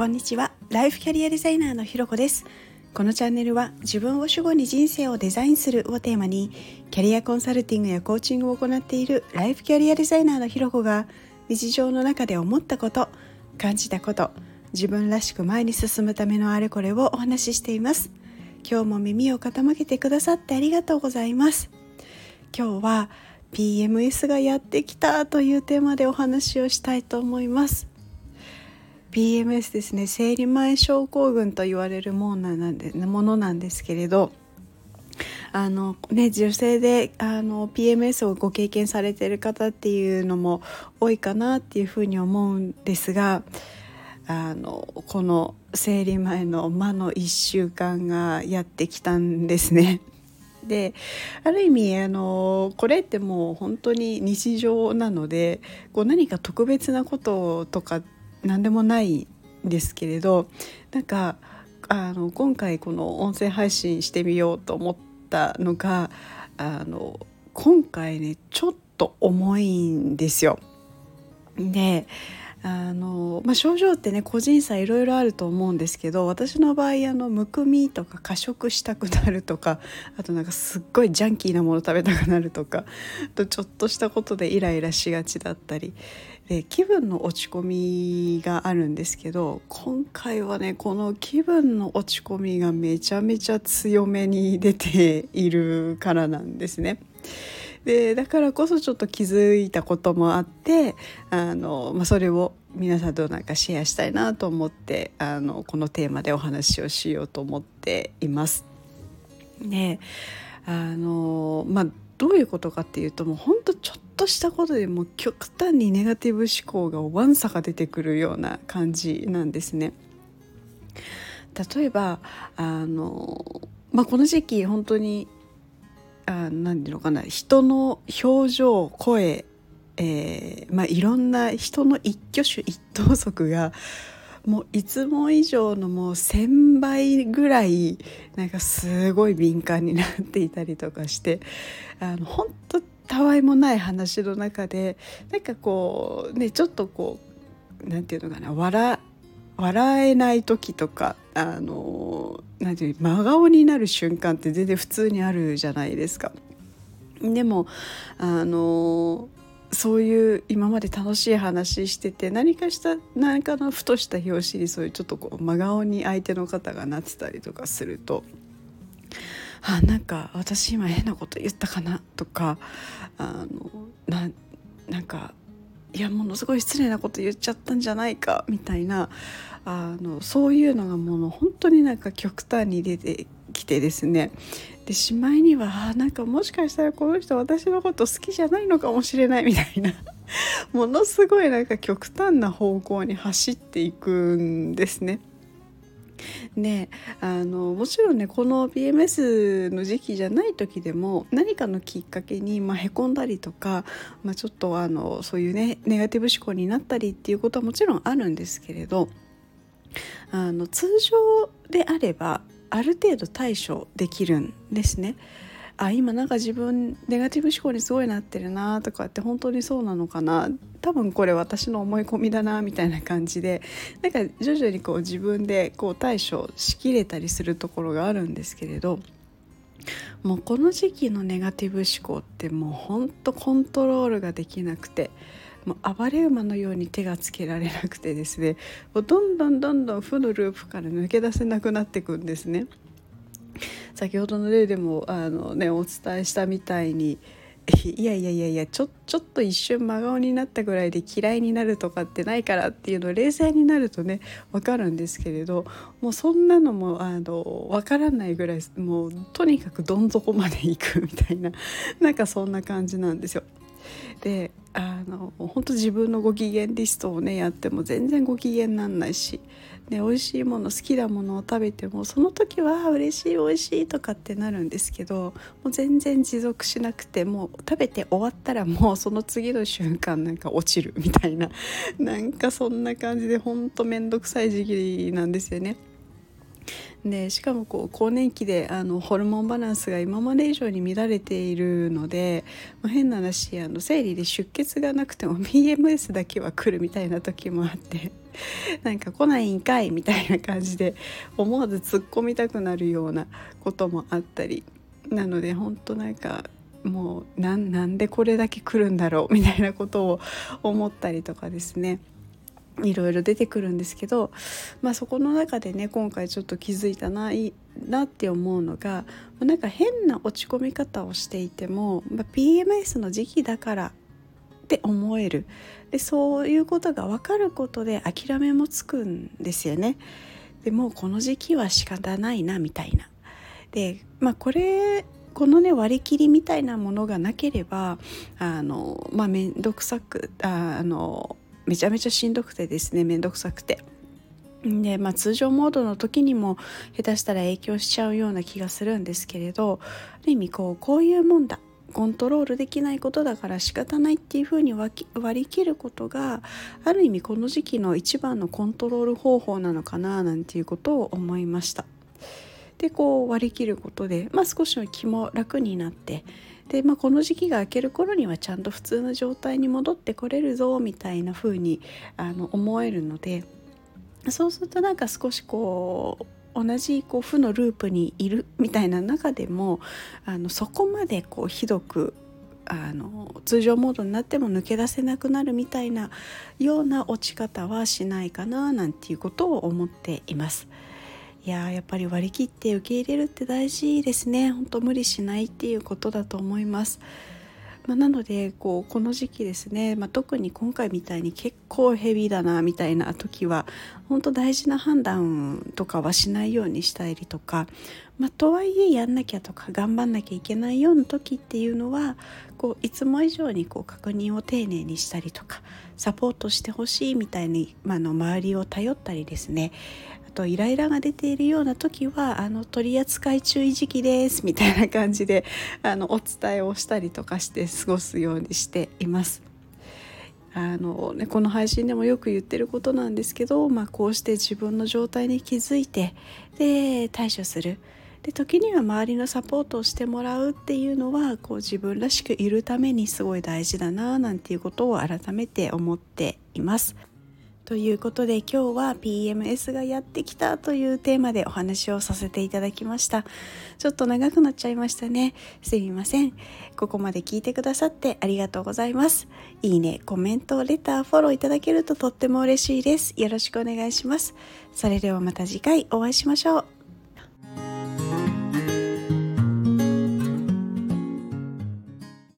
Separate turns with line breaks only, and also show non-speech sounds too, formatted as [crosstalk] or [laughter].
こんにちは。ライフキャリアデザイナーのひろこです。このチャンネルは自分を主語に人生をデザインするをテーマにキャリアコンサルティングやコーチングを行っているライフキャリアデザイナーのひろこが日常の中で思ったこと感じたこと自分らしく前に進むためのあれこれをお話ししています。今日も耳を傾けてくださってありがとうございます。今日は PMS がやってきたというテーマでお話をしたいと思います。PMS ですね生理前症候群と言われるものなんでものなんですけれどあのね、女性であの PMS をご経験されている方っていうのも多いかなっていうふうに思うんですがあのこの生理前の魔の1週間がやってきたんですね。である意味あのこれってもう本当に日常なのでこう何か特別なこととか何でもないんですけれどなんかあの今回この音声配信してみようと思ったのがあの今回ねちょっと重いんですよ。であの、まあ、症状ってね個人差いろいろあると思うんですけど私の場合あのむくみとか過食したくなるとか [laughs] あとなんかすっごいジャンキーなもの食べたくなるとか [laughs] とちょっとしたことでイライラしがちだったりで気分の落ち込みがあるんですけど今回はねこの気分の落ち込みがめちゃめちゃ強めに出ているからなんですね。でだからこそちょっと気づいたこともあってあの、まあ、それを皆さんとなんかシェアしたいなと思ってあのこのテーマでお話をしようと思っています。であのまあどういうことかっていうともうほんとちょっとしたことでも極端にネガティブ思考がわんさか出てくるような感じなんですね。例えばあの、まあ、この時期本当にあ何て言うのかな。人の表情声、えーまあ、いろんな人の一挙手一投足がもういつも以上のもう1,000倍ぐらいなんかすごい敏感になっていたりとかしてあの本当たわいもない話の中でなんかこうねちょっとこう何て言うのかな。笑笑えない時とかあのなんていう真顔になる瞬間って全然普通にあるじゃないですか。でもあのそういう今まで楽しい話してて何かした何かのふとした拍子にそういうちょっとこう真顔に相手の方がなってたりとかするとあなんか私今変なこと言ったかなとかあのななんかいやものすごい失礼なこと言っちゃったんじゃないかみたいなあのそういうのがもう本当になんか極端に出てきてですねでしまいにはなんかもしかしたらこの人私のこと好きじゃないのかもしれないみたいな [laughs] ものすごいなんか極端な方向に走っていくんですね。であのもちろんねこの PMS の時期じゃない時でも何かのきっかけに、まあ、へこんだりとか、まあ、ちょっとあのそういうねネガティブ思考になったりっていうことはもちろんあるんですけれどあの通常であればある程度対処できるんですね。あ今なんか自分ネガティブ思考にすごいなってるなとかって本当にそうなのかな。多分これ私の思い込みだなみたいな感じで。なんか徐々にこう自分でこう対処しきれたりするところがあるんですけれど。もうこの時期のネガティブ思考ってもうほんとコントロールができなくて。もう暴れ馬のように手がつけられなくてですね。もうどんどんどんどん負のループから抜け出せなくなっていくんですね。先ほどの例でもあの、ね、お伝えしたみたいに [laughs] いやいやいやいやちょちょっと一瞬真顔になったぐらいで嫌いになるとかってないからっていうの冷静になるとね分かるんですけれどもうそんなのもあの分からないぐらいもうとにかくどん底まで行くみたいななんかそんな感じなんですよ。であの本当自分のご機嫌リストをねやっても全然ご機嫌なんないし、ね、美味しいもの好きなものを食べてもその時は嬉しい美味しいとかってなるんですけどもう全然持続しなくてもう食べて終わったらもうその次の瞬間なんか落ちるみたいななんかそんな感じでほんと面倒くさい時期なんですよね。でしかもこう更年期であのホルモンバランスが今まで以上に乱れているので、まあ、変な話あの生理で出血がなくても PMS だけは来るみたいな時もあって [laughs] なんか来ないんかいみたいな感じで思わず突っ込みたくなるようなこともあったりなので本当なんかもうなんでこれだけ来るんだろうみたいなことを思ったりとかですね。いろいろ出てくるんですけど、まあ、そこの中でね今回ちょっと気づいたないなって思うのがなんか変な落ち込み方をしていても、まあ、PMS の時期だからって思えるでそういうことが分かることで諦めもつくんですよね。でもうこの時期は仕方ないなみたいな。でまあこれこのね割り切りみたいなものがなければあのまあ面倒くさくああのめちゃめちゃしんどくてですね面倒くさくて。でまあ、通常モードの時にも下手したら影響しちゃうような気がするんですけれどある意味こうこういうもんだコントロールできないことだから仕方ないっていうふうに割り切ることがある意味この時期の一番のコントロール方法なのかななんていうことを思いました。でこう割り切ることで、まあ、少しの気も楽になってで、まあ、この時期が明ける頃にはちゃんと普通の状態に戻ってこれるぞみたいな風にあに思えるのでそうするとなんか少しこう同じこう負のループにいるみたいな中でもあのそこまでこうひどくあの通常モードになっても抜け出せなくなるみたいなような落ち方はしないかななんていうことを思っています。いややっぱり割り切って受け入れるって大事ですね。本当無理しないっていうことだと思います。まあ、なのでこうこの時期ですね、まあ、特に今回みたいに結構ヘビーだなみたいな時は本当大事な判断とかはしないようにしたりとか、まあ、とはいえやんなきゃとか頑張んなきゃいけないような時っていうのはこういつも以上にこう確認を丁寧にしたりとかサポートしてほしいみたいに、まあ、の周りを頼ったりですね。とイライラが出ているような時はあの取扱注意時期ですみたいな感じであのお伝えをしたりとかして過ごすようにしています。あのね、この配信でもよく言ってることなんですけど、まあ、こうして自分の状態に気づいてで対処するで時には周りのサポートをしてもらうっていうのはこう自分らしくいるためにすごい大事だななんていうことを改めて思っています。ということで今日は PMS がやってきたというテーマでお話をさせていただきました。ちょっと長くなっちゃいましたね。すみません。ここまで聞いてくださってありがとうございます。いいねコメントレターフォローいただけるととっても嬉しいです。よろしくお願いします。それではまた次回お会いしましょう。